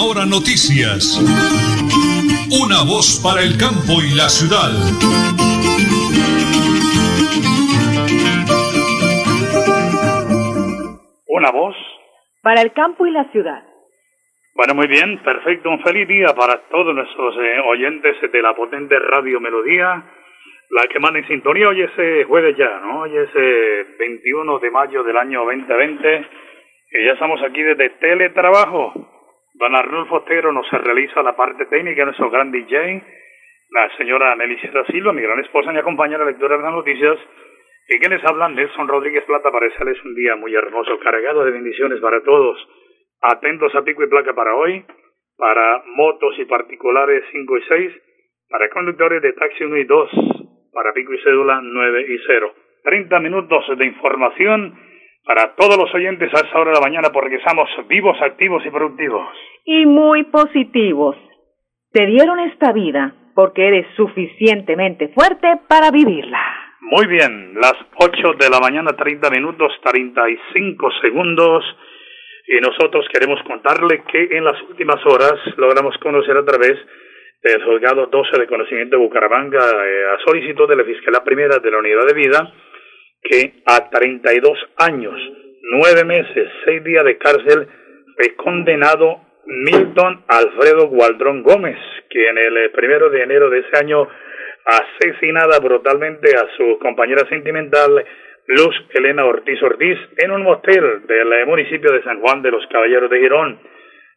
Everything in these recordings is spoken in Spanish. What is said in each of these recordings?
Última Hora Noticias. Una voz para el campo y la ciudad. Una voz. Para el campo y la ciudad. Bueno, muy bien, perfecto. Un feliz día para todos nuestros eh, oyentes de la potente Radio Melodía, la que manda en sintonía. Hoy es eh, jueves ya, ¿no? Hoy es 21 eh, de mayo del año 2020 y ya estamos aquí desde Teletrabajo. Don Arnulfo Otero nos realiza la parte técnica, nuestro gran DJ. La señora Sierra Silva, mi gran esposa, me acompaña a la lectura de las noticias. ¿Y que les habla? Nelson Rodríguez Plata para desearles un día muy hermoso, cargado de bendiciones para todos. Atentos a pico y placa para hoy, para motos y particulares 5 y 6, para conductores de taxi 1 y 2, para pico y cédula 9 y 0. 30 minutos de información para todos los oyentes a esta hora de la mañana porque estamos vivos, activos y productivos. Y muy positivos. Te dieron esta vida porque eres suficientemente fuerte para vivirla. Muy bien, las 8 de la mañana, 30 minutos, 35 segundos. Y nosotros queremos contarle que en las últimas horas logramos conocer a través del juzgado 12 de conocimiento de Bucaramanga, eh, a solicitud de la Fiscalía Primera de la Unidad de Vida, que a 32 años, 9 meses, 6 días de cárcel fue condenado Milton Alfredo Gualdrón Gómez, que en el eh, primero de enero de ese año asesinada brutalmente a su compañera sentimental Luz Elena Ortiz Ortiz en un motel del eh, municipio de San Juan de los Caballeros de Girón.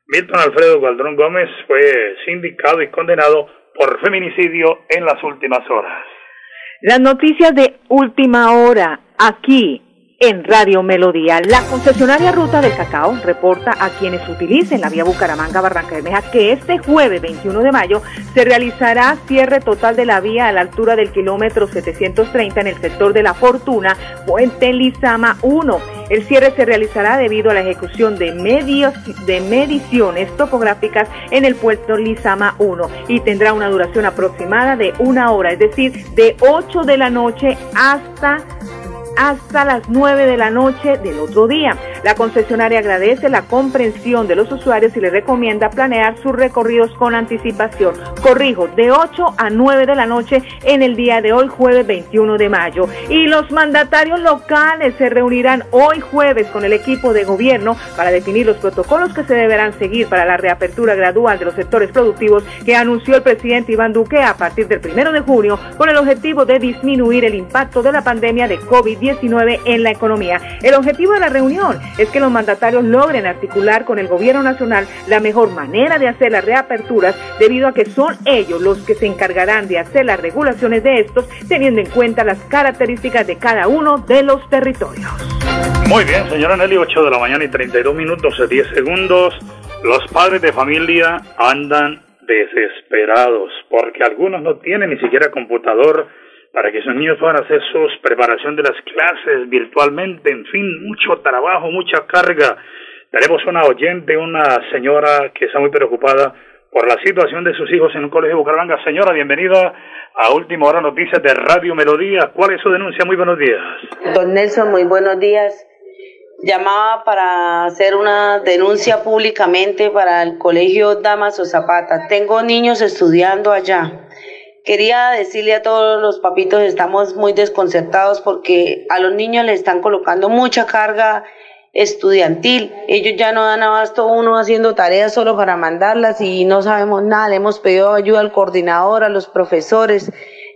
Milton Alfredo Gualdrón Gómez fue sindicado y condenado por feminicidio en las últimas horas. Las noticias de última hora aquí en Radio Melodía. La concesionaria Ruta del Cacao reporta a quienes utilicen la vía Bucaramanga Barranca Meja que este jueves 21 de mayo se realizará cierre total de la vía a la altura del kilómetro 730 en el sector de La Fortuna, Puente Lizama 1. El cierre se realizará debido a la ejecución de medios de mediciones topográficas en el puerto Lizama 1 y tendrá una duración aproximada de una hora, es decir, de 8 de la noche hasta hasta las 9 de la noche del otro día. La concesionaria agradece la comprensión de los usuarios y le recomienda planear sus recorridos con anticipación. Corrijo, de 8 a 9 de la noche en el día de hoy, jueves 21 de mayo. Y los mandatarios locales se reunirán hoy jueves con el equipo de gobierno para definir los protocolos que se deberán seguir para la reapertura gradual de los sectores productivos que anunció el presidente Iván Duque a partir del 1 de junio con el objetivo de disminuir el impacto de la pandemia de COVID-19 en la economía. El objetivo de la reunión es que los mandatarios logren articular con el gobierno nacional la mejor manera de hacer las reaperturas debido a que son ellos los que se encargarán de hacer las regulaciones de estos teniendo en cuenta las características de cada uno de los territorios. Muy bien, señora Nelly, 8 de la mañana y 32 minutos, 10 segundos. Los padres de familia andan desesperados porque algunos no tienen ni siquiera computador para que esos niños puedan hacer su preparación de las clases virtualmente, en fin, mucho trabajo, mucha carga. Tenemos una oyente, una señora que está muy preocupada por la situación de sus hijos en un colegio Bucaramanga. Señora, bienvenida a Última Hora Noticias de Radio Melodía. ¿Cuál es su denuncia? Muy buenos días. Don Nelson, muy buenos días. Llamaba para hacer una denuncia públicamente para el colegio Damaso Zapata. Tengo niños estudiando allá Quería decirle a todos los papitos, estamos muy desconcertados porque a los niños les están colocando mucha carga estudiantil. Ellos ya no dan abasto uno haciendo tareas solo para mandarlas y no sabemos nada. Le hemos pedido ayuda al coordinador, a los profesores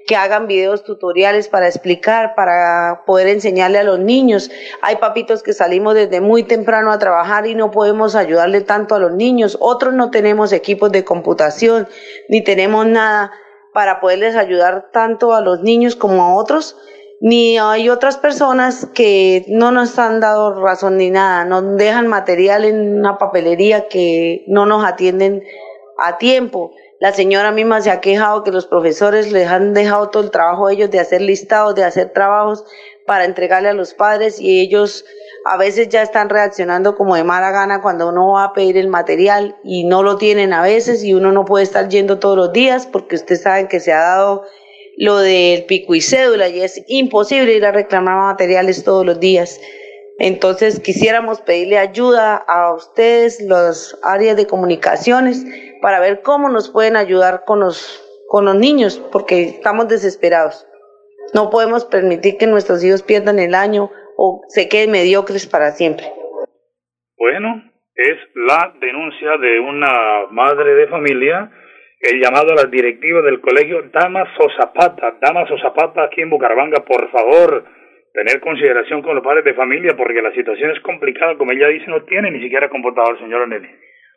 que hagan videos tutoriales para explicar, para poder enseñarle a los niños. Hay papitos que salimos desde muy temprano a trabajar y no podemos ayudarle tanto a los niños. Otros no tenemos equipos de computación, ni tenemos nada para poderles ayudar tanto a los niños como a otros, ni hay otras personas que no nos han dado razón ni nada, nos dejan material en una papelería que no nos atienden a tiempo. La señora misma se ha quejado que los profesores les han dejado todo el trabajo a ellos de hacer listados, de hacer trabajos para entregarle a los padres y ellos a veces ya están reaccionando como de mala gana cuando uno va a pedir el material y no lo tienen a veces y uno no puede estar yendo todos los días porque ustedes saben que se ha dado lo del pico y cédula y es imposible ir a reclamar materiales todos los días. Entonces quisiéramos pedirle ayuda a ustedes, las áreas de comunicaciones, para ver cómo nos pueden ayudar con los, con los niños, porque estamos desesperados. No podemos permitir que nuestros hijos pierdan el año o se queden mediocres para siempre. Bueno, es la denuncia de una madre de familia, el llamado a las directivas del colegio Damaso Zapata, Damaso Zapata aquí en Bucaramanga, por favor, tener consideración con los padres de familia porque la situación es complicada, como ella dice, no tiene ni siquiera computador, señora Nelly.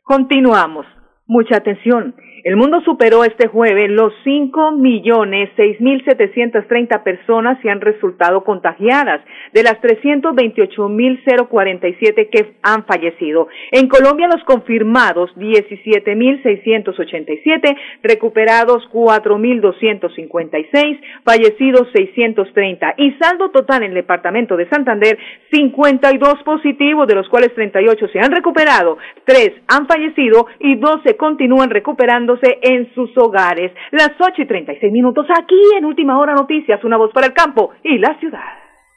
Continuamos. Mucha atención. El mundo superó este jueves los 5 millones 6 mil 730 personas y han resultado contagiadas, de las 328 mil 047 que han fallecido. En Colombia los confirmados 17 mil 687, recuperados 4 mil 256, fallecidos 630 y saldo total en el departamento de Santander 52 positivos, de los cuales 38 se han recuperado, 3 han fallecido y 12 continúan en sus hogares. Las 8 y 36 minutos aquí en Última Hora Noticias, una voz para el campo y la ciudad.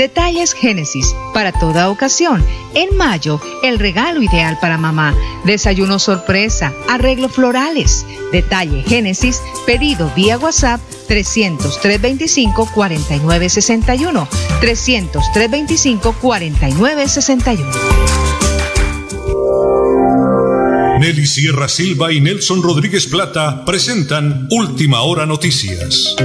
Detalles Génesis, para toda ocasión. En mayo, el regalo ideal para mamá. Desayuno sorpresa, arreglo florales. Detalle Génesis, pedido vía WhatsApp 300-325-4961. 300-325-4961. Nelly Sierra Silva y Nelson Rodríguez Plata presentan Última Hora Noticias.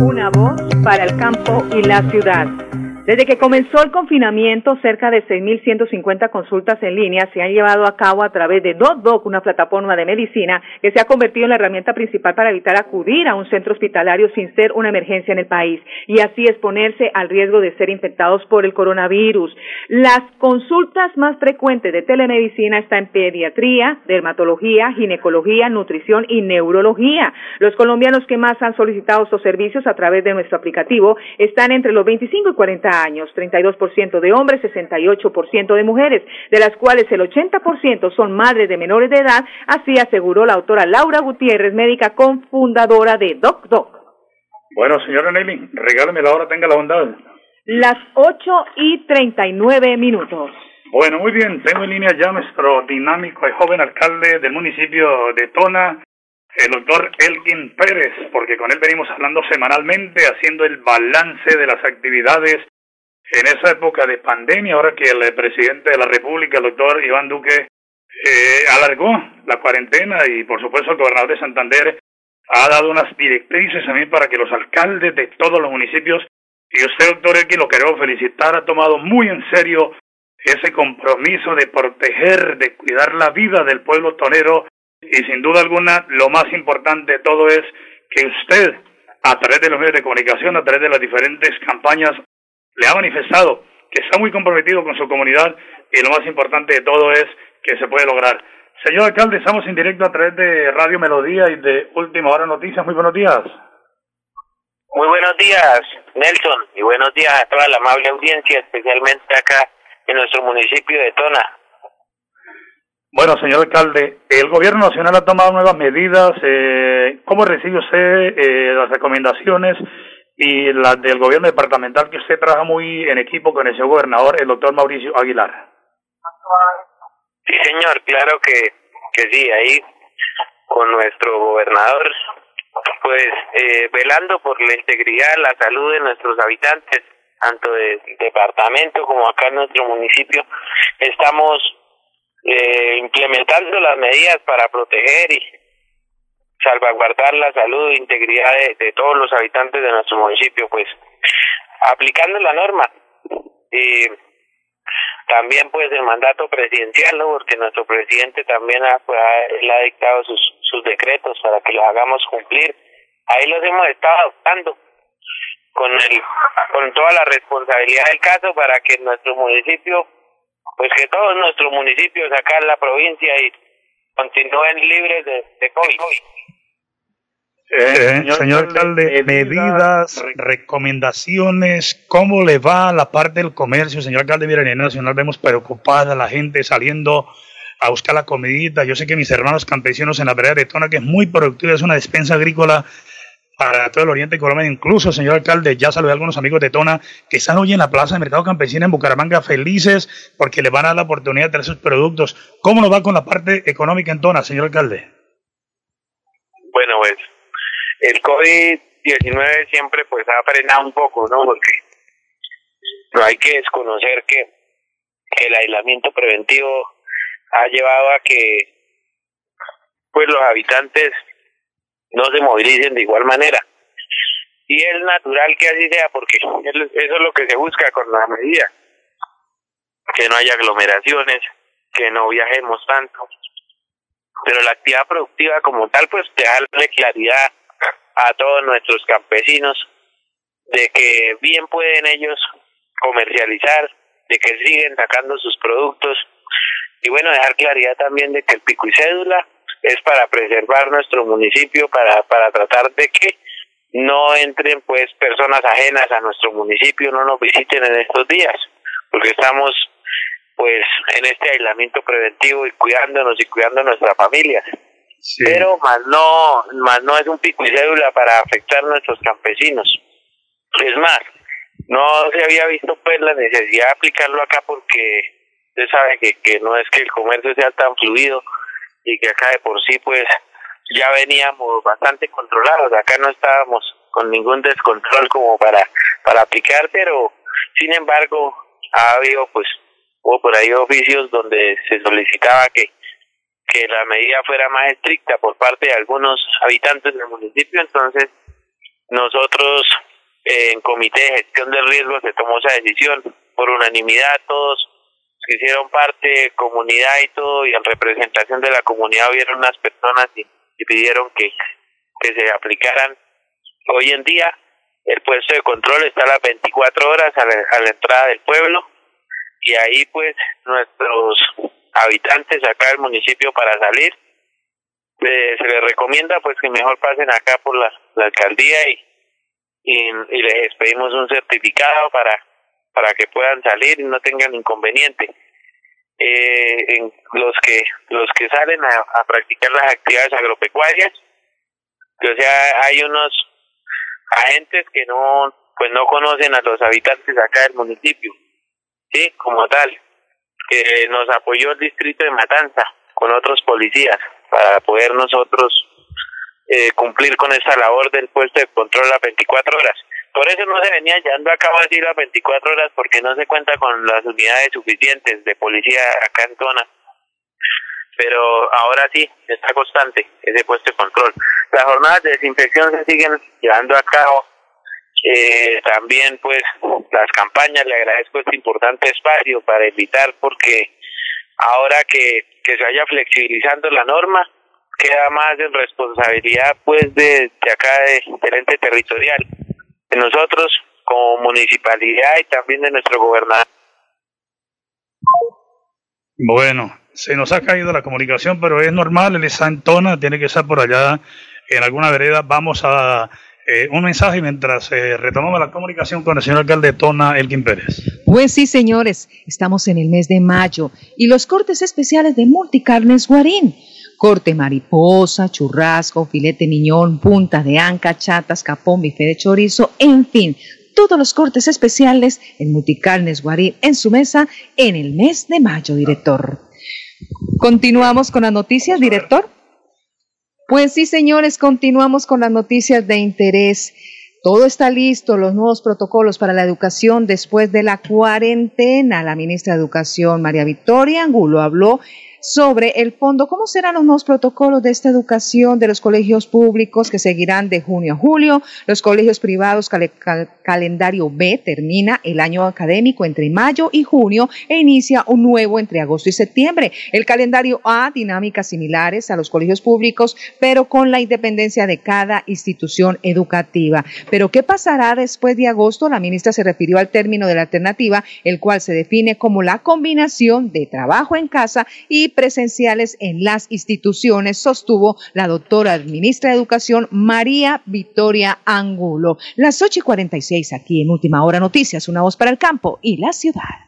Una voz para el campo y la ciudad. Desde que comenzó el confinamiento, cerca de 6.150 consultas en línea se han llevado a cabo a través de DocDoc, una plataforma de medicina que se ha convertido en la herramienta principal para evitar acudir a un centro hospitalario sin ser una emergencia en el país y así exponerse al riesgo de ser infectados por el coronavirus. Las consultas más frecuentes de telemedicina están en pediatría, dermatología, ginecología, nutrición y neurología. Los colombianos que más han solicitado estos servicios a través de nuestro aplicativo están entre los 25 y 40 años, 32% de hombres, 68% de mujeres, de las cuales el 80% son madres de menores de edad, así aseguró la autora Laura Gutiérrez, médica cofundadora de DocDoc. Bueno, señora Nelly, regáleme la hora, tenga la bondad. Las 8 y 39 minutos. Bueno, muy bien, tengo en línea ya nuestro dinámico y joven alcalde del municipio de Tona, el doctor Elgin Pérez, porque con él venimos hablando semanalmente, haciendo el balance de las actividades en esa época de pandemia, ahora que el presidente de la República, el doctor Iván Duque, eh, alargó la cuarentena y por supuesto el gobernador de Santander ha dado unas directrices también para que los alcaldes de todos los municipios, y usted, doctor Elgin, lo quiero felicitar, ha tomado muy en serio ese compromiso de proteger, de cuidar la vida del pueblo tonero y sin duda alguna lo más importante de todo es que usted, a través de los medios de comunicación, a través de las diferentes campañas, le ha manifestado que está muy comprometido con su comunidad y lo más importante de todo es que se puede lograr. Señor alcalde, estamos en directo a través de Radio Melodía y de Última Hora Noticias. Muy buenos días. Muy buenos días, Nelson, y buenos días a toda la amable audiencia, especialmente acá en nuestro municipio de Tona. Bueno, señor alcalde, el gobierno nacional ha tomado nuevas medidas. Eh, ¿Cómo recibe usted eh, las recomendaciones y las del gobierno departamental que usted trabaja muy en equipo con el señor gobernador, el doctor Mauricio Aguilar? Sí, señor, claro que, que sí, ahí con nuestro gobernador, pues eh, velando por la integridad, la salud de nuestros habitantes, tanto del departamento como acá en nuestro municipio, estamos eh, implementando las medidas para proteger y salvaguardar la salud e integridad de, todos los habitantes de nuestro municipio, pues aplicando la norma. Y también pues el mandato presidencial, ¿no? porque nuestro presidente también ha, pues, ha, dictado sus, sus decretos para que los hagamos cumplir. Ahí los hemos estado adoptando con, el, con toda la responsabilidad del caso para que nuestro municipio pues que todos nuestros municipios acá en la provincia y continúen libres de, de COVID. Eh, señor, alcalde, medidas, recomendaciones, ¿cómo le va a la parte del comercio? Señor alcalde, mira, en el Nacional vemos preocupada la gente saliendo a buscar la comidita. Yo sé que mis hermanos campesinos en la vereda de Tona, que es muy productiva, es una despensa agrícola, para todo el oriente colombiano. Incluso, señor alcalde, ya saludé a algunos amigos de Tona que están hoy en la plaza de mercado campesina en Bucaramanga felices porque le van a dar la oportunidad de tener sus productos. ¿Cómo nos va con la parte económica en Tona, señor alcalde? Bueno, pues el COVID-19 siempre pues ha frenado un poco, ¿no? Porque no hay que desconocer que el aislamiento preventivo ha llevado a que pues los habitantes no se movilicen de igual manera. Y es natural que así sea, porque eso es lo que se busca con la medida. Que no haya aglomeraciones, que no viajemos tanto. Pero la actividad productiva como tal, pues darle claridad a todos nuestros campesinos de que bien pueden ellos comercializar, de que siguen sacando sus productos y bueno, dejar claridad también de que el pico y cédula es para preservar nuestro municipio, para, para tratar de que no entren pues personas ajenas a nuestro municipio, no nos visiten en estos días, porque estamos pues en este aislamiento preventivo y cuidándonos y cuidando a nuestra familia. Pero más no, más no es un pico y cédula para afectar a nuestros campesinos. Es más, no se había visto pues la necesidad de aplicarlo acá porque usted sabe que, que no es que el comercio sea tan fluido, y que acá de por sí pues ya veníamos bastante controlados, acá no estábamos con ningún descontrol como para, para aplicar, pero sin embargo ha habido pues hubo por ahí oficios donde se solicitaba que, que la medida fuera más estricta por parte de algunos habitantes del municipio, entonces nosotros eh, en comité de gestión del riesgo se tomó esa decisión por unanimidad todos hicieron parte, comunidad y todo, y en representación de la comunidad hubieron unas personas y, pidieron que, que se aplicaran. Hoy en día el puesto de control está a las 24 horas a la, entrada del pueblo y ahí pues nuestros habitantes acá del municipio para salir eh, se les recomienda pues que mejor pasen acá por la, alcaldía y, y, y les pedimos un certificado para para que puedan salir y no tengan inconveniente. Eh, en los que los que salen a, practicar las actividades agropecuarias, o sea, hay unos agentes que no pues no conocen a los habitantes acá del municipio, sí, como tal, que nos apoyó el distrito de Matanza con otros policías para poder nosotros eh, cumplir con esa labor del puesto de control a 24 horas. Por eso no se venía llevando a cabo así las 24 horas porque no se cuenta con las unidades suficientes de policía acá en zona. Pero ahora sí, está constante ese puesto de control. Las jornadas de desinfección se siguen llevando a cabo. Eh, también pues las campañas, le agradezco este importante espacio para evitar porque ahora que, que se vaya flexibilizando la norma, queda más en responsabilidad pues de, de acá de, del ente territorial de nosotros como municipalidad y también de nuestro gobernador. Bueno, se nos ha caído la comunicación, pero es normal, él está en Tona, tiene que estar por allá en alguna vereda. Vamos a eh, un mensaje mientras eh, retomamos la comunicación con el señor alcalde de Tona, Elkin Pérez. Pues sí, señores, estamos en el mes de mayo y los cortes especiales de Multicarnes Guarín. Corte mariposa, churrasco, filete miñón, punta de anca, chatas, capón, bife de chorizo, en fin, todos los cortes especiales en Multicarnes Guarín en su mesa en el mes de mayo, director. Continuamos con las noticias, director. Pues sí, señores, continuamos con las noticias de interés. Todo está listo, los nuevos protocolos para la educación después de la cuarentena. La ministra de Educación, María Victoria Angulo, habló sobre el fondo. ¿Cómo serán los nuevos protocolos de esta educación de los colegios públicos que seguirán de junio a julio? Los colegios privados, calendario B, termina el año académico entre mayo y junio e inicia un nuevo entre agosto y septiembre. El calendario A, dinámicas similares a los colegios públicos, pero con la independencia de cada institución educativa. Pero ¿qué pasará después de agosto? La ministra se refirió al término de la alternativa, el cual se define como la combinación de trabajo en casa y presenciales en las instituciones, sostuvo la doctora ministra de Educación María Victoria Angulo. Las 8 y 46 aquí en Última Hora Noticias, una voz para el campo y la ciudad.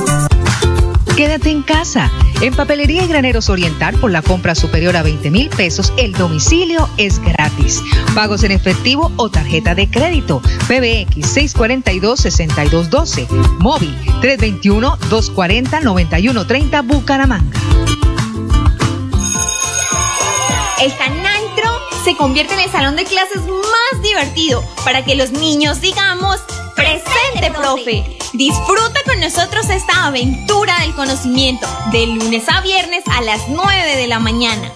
Quédate en casa. En Papelería y Graneros Oriental, por la compra superior a 20 mil pesos, el domicilio es gratis. Pagos en efectivo o tarjeta de crédito. PBX 642-6212. Móvil 321-240-9130 Bucaramanga. Canantro se convierte en el salón de clases más divertido para que los niños digamos presente, profe. Disfruta con nosotros esta aventura del conocimiento de lunes a viernes a las 9 de la mañana.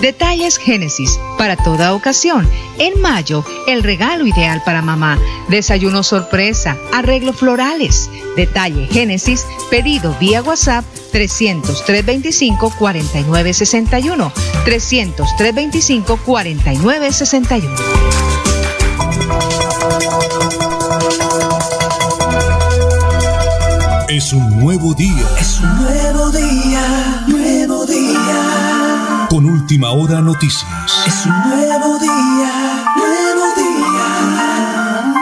Detalles Génesis para toda ocasión. En mayo, el regalo ideal para mamá. Desayuno sorpresa, arreglo florales. Detalle Génesis, pedido vía WhatsApp 300 325 4961. 300 325 4961. Es un nuevo día. Es un nuevo día, nuevo día. Con última hora noticias. Es un nuevo día, nuevo día.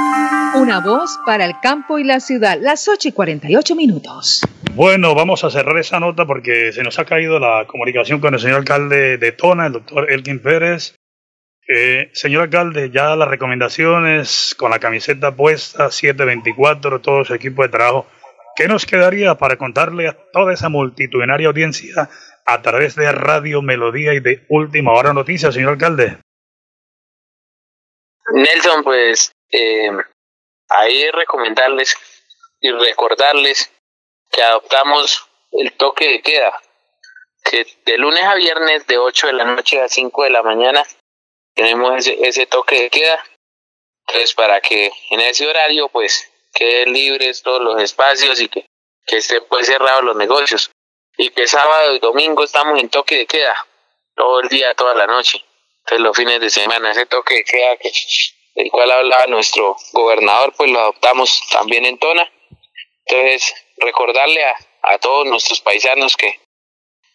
Una voz para el campo y la ciudad, las 8 y 48 minutos. Bueno, vamos a cerrar esa nota porque se nos ha caído la comunicación con el señor alcalde de Tona, el doctor Elkin Pérez. Eh, señor alcalde, ya las recomendaciones con la camiseta puesta, 724, todo su equipo de trabajo. ¿Qué nos quedaría para contarle a toda esa multitudinaria audiencia a través de Radio Melodía y de Última Hora Noticias, señor alcalde? Nelson, pues eh, ahí recomendarles y recordarles que adoptamos el toque de queda, que de lunes a viernes de 8 de la noche a 5 de la mañana tenemos ese, ese toque de queda. Entonces, para que en ese horario, pues, queden libres todos los espacios y que, que estén pues cerrados los negocios. Y que sábado y domingo estamos en toque de queda, todo el día, toda la noche. Entonces, los fines de semana, ese toque de queda que, del cual hablaba nuestro gobernador, pues lo adoptamos también en Tona. Entonces, recordarle a, a todos nuestros paisanos que,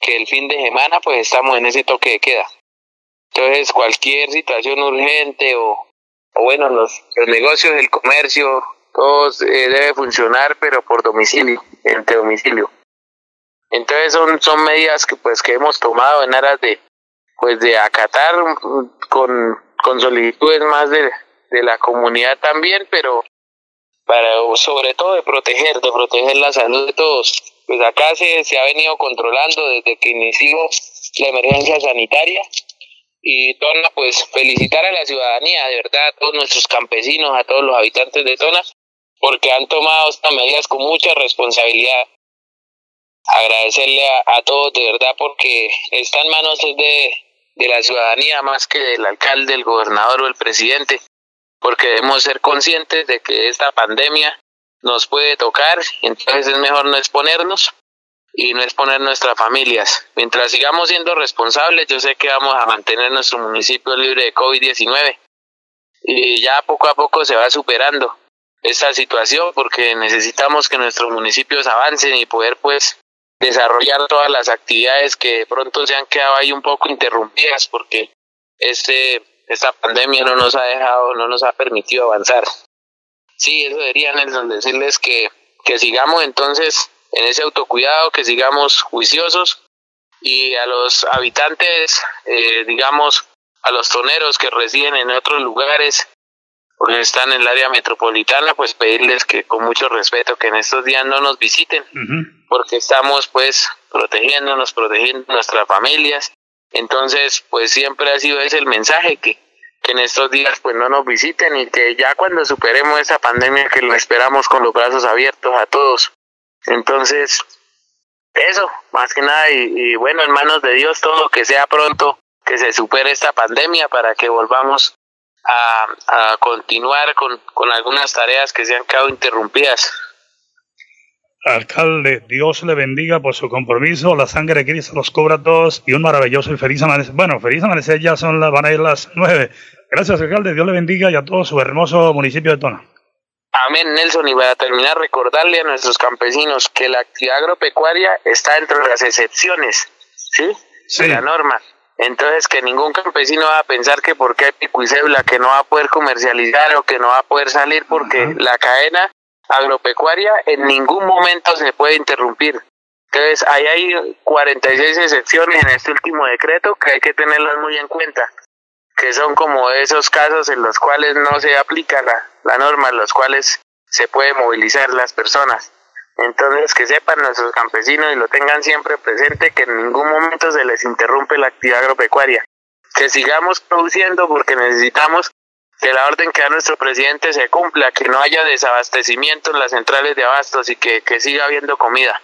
que el fin de semana pues estamos en ese toque de queda. Entonces cualquier situación urgente o, o bueno, los, los negocios, el comercio, todos eh, debe funcionar pero por domicilio, entre domicilio. Entonces son, son medidas que pues que hemos tomado en aras de pues de acatar con, con solicitudes más de, de la comunidad también, pero para sobre todo de proteger, de proteger la salud de todos. Pues acá se, se ha venido controlando desde que inició la emergencia sanitaria y Tona, pues felicitar a la ciudadanía, de verdad, a todos nuestros campesinos, a todos los habitantes de Tona, porque han tomado estas medidas con mucha responsabilidad. Agradecerle a, todos de verdad porque está en manos de, de la ciudadanía más que del alcalde, el gobernador o el presidente, porque debemos ser conscientes de que esta pandemia nos puede tocar, entonces es mejor no exponernos y no exponer nuestras familias. Mientras sigamos siendo responsables, yo sé que vamos a mantener nuestro municipio libre de COVID-19 y ya poco a poco se va superando esta situación porque necesitamos que nuestros municipios avancen y poder pues desarrollar todas las actividades que de pronto se han quedado ahí un poco interrumpidas porque este esta pandemia no nos ha dejado, no nos ha permitido avanzar. Sí, eso debería Nelson decirles que, que sigamos entonces en ese autocuidado, que sigamos juiciosos y a los habitantes, eh, digamos, a los toneros que residen en otros lugares o están en el área metropolitana, pues pedirles que con mucho respeto que en estos días no nos visiten, porque estamos pues protegiéndonos, protegiendo nuestras familias. Entonces, pues siempre ha sido ese el mensaje que, que en estos días pues no nos visiten y que ya cuando superemos esta pandemia que lo esperamos con los brazos abiertos a todos. Entonces, eso, más que nada, y, bueno, en manos de Dios todo, que sea pronto, que se supere esta pandemia para que volvamos a, continuar con, con algunas tareas que se han quedado interrumpidas. Alcalde, Dios le bendiga por su compromiso. La sangre de Cristo los cobra a todos y un maravilloso y feliz amanecer. Bueno, feliz amanecer ya son las, van a ir las nueve. Gracias, alcalde. Dios le bendiga y a todo su hermoso municipio de Tona. Amén, Nelson. Y para terminar, recordarle a nuestros campesinos que la actividad agropecuaria está entre las excepciones, ¿sí? De la norma. Entonces, que ningún campesino va a pensar que porque hay pico y cédula, que no va a poder comercializar o que no va a poder salir, porque la cadena agropecuaria en ningún momento se puede interrumpir. Entonces, ahí hay 46 excepciones en este último decreto que hay que tenerlas muy en cuenta, que son como esos casos en los cuales no se aplica la, la norma, en los cuales se puede movilizar las personas. Entonces, que sepan nuestros campesinos y lo tengan siempre presente que en ningún momento se les interrumpe la actividad agropecuaria. Que sigamos produciendo porque necesitamos que la orden que da nuestro presidente se cumpla, que no haya desabastecimiento en las centrales de abastos y que, siga habiendo comida.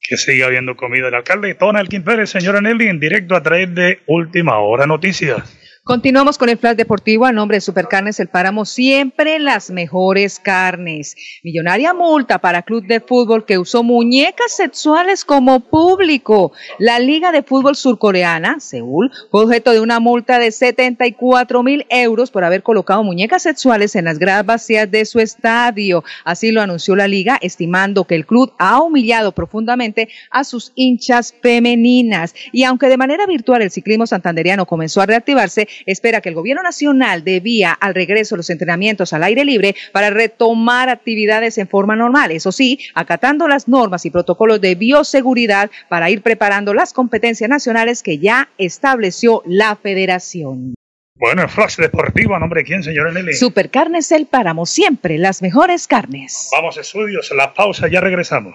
Que siga habiendo comida. El alcalde Donald Pérez, señora Nelly, en directo a través de Última Hora Noticias. Continuamos con el flash deportivo a nombre de Supercarnes El Páramo, siempre las mejores carnes. Millonaria multa para Club de Fútbol que usó muñecas sexuales como público. La Liga de Fútbol Surcoreana, Seúl, fue objeto de una multa de 74 mil euros por haber colocado muñecas sexuales en las gradas vacías de su estadio. Así lo anunció la Liga, estimando que el club ha humillado profundamente a sus hinchas femeninas. Y aunque de manera virtual el ciclismo santanderiano comenzó a reactivarse, espera que el gobierno nacional debía al regreso los entrenamientos al aire libre para retomar actividades en forma normal. Eso sí, acatando las normas y protocolos de bioseguridad para ir preparando las competencias nacionales que ya estableció la federación. Bueno, el flash deportivo, ¿a nombre de quién, señora Nelly? Supercarnes El Páramo, siempre las mejores carnes. Vamos, estudios, la pausa, ya regresamos.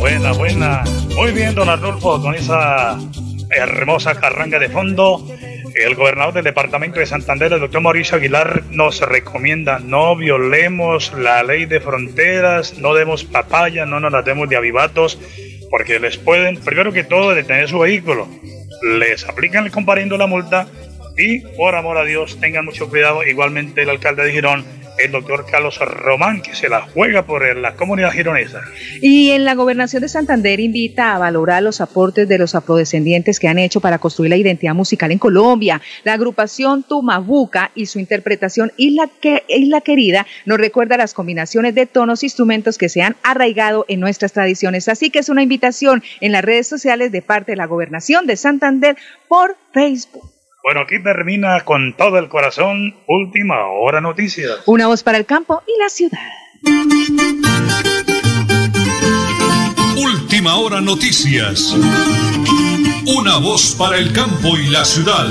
Buena, buena. Muy bien, don Arnulfo, con esa hermosa carranga de fondo. El gobernador del departamento de Santander, el doctor Mauricio Aguilar, nos recomienda no violemos la ley de fronteras, no demos papaya, no nos la demos de avivatos, porque les pueden, primero que todo, detener su vehículo. Les aplican el comparendo la multa y, por amor a Dios, tengan mucho cuidado. Igualmente, el alcalde de Girón el doctor Carlos Román, que se la juega por la comunidad gironesa. Y en la gobernación de Santander invita a valorar los aportes de los afrodescendientes que han hecho para construir la identidad musical en Colombia. La agrupación Tumabuca y su interpretación Isla, Isla Querida nos recuerda las combinaciones de tonos e instrumentos que se han arraigado en nuestras tradiciones. Así que es una invitación en las redes sociales de parte de la gobernación de Santander por Facebook. Bueno, aquí termina con todo el corazón Última Hora Noticias. Una voz para el campo y la ciudad. Última Hora Noticias. Una voz para el campo y la ciudad.